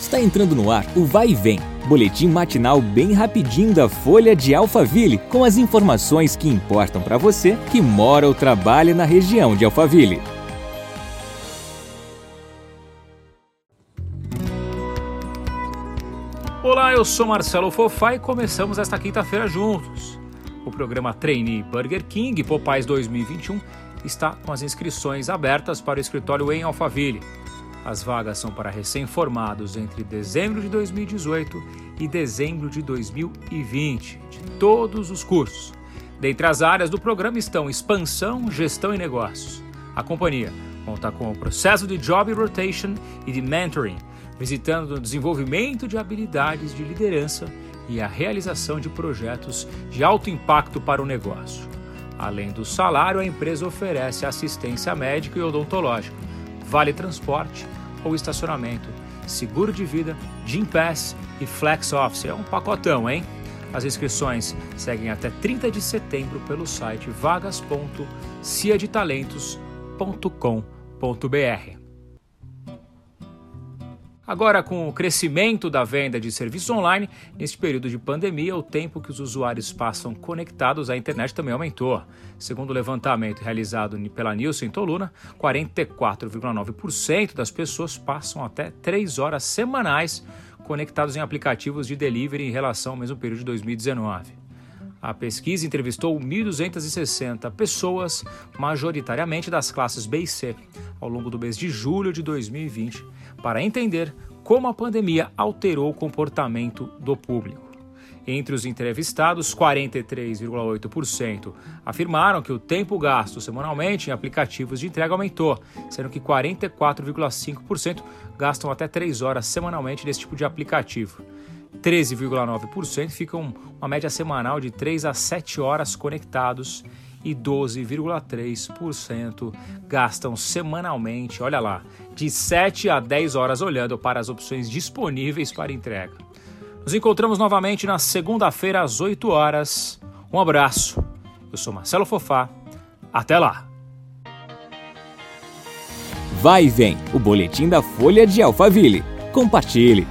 Está entrando no ar o Vai e Vem, boletim matinal bem rapidinho da Folha de Alphaville, com as informações que importam para você que mora ou trabalha na região de Alphaville. Olá, eu sou Marcelo Fofá e começamos esta quinta-feira juntos. O programa Trainee Burger King Popais 2021 está com as inscrições abertas para o escritório em Alphaville. As vagas são para recém-formados entre dezembro de 2018 e dezembro de 2020, de todos os cursos. Dentre as áreas do programa estão expansão, gestão e negócios. A companhia conta com o processo de job rotation e de mentoring, visitando o desenvolvimento de habilidades de liderança e a realização de projetos de alto impacto para o negócio. Além do salário, a empresa oferece assistência médica e odontológica, vale transporte ou estacionamento, seguro de vida, Gym Pass e Flex Office. É um pacotão, hein? As inscrições seguem até 30 de setembro pelo site vagas.ciadetalentos.com.br. Agora, com o crescimento da venda de serviços online, neste período de pandemia, o tempo que os usuários passam conectados à internet também aumentou. Segundo o levantamento realizado pela Nielsen Toluna, 44,9% das pessoas passam até 3 horas semanais conectados em aplicativos de delivery em relação ao mesmo período de 2019. A pesquisa entrevistou 1.260 pessoas, majoritariamente das classes B e C, ao longo do mês de julho de 2020, para entender como a pandemia alterou o comportamento do público. Entre os entrevistados, 43,8% afirmaram que o tempo gasto semanalmente em aplicativos de entrega aumentou, sendo que 44,5% gastam até 3 horas semanalmente nesse tipo de aplicativo. 13,9% ficam uma média semanal de 3 a 7 horas conectados e 12,3% gastam semanalmente, olha lá, de 7 a 10 horas olhando para as opções disponíveis para entrega. Nos encontramos novamente na segunda-feira às 8 horas. Um abraço. Eu sou Marcelo Fofá. Até lá. Vai e vem, o boletim da Folha de Alphaville. Compartilhe.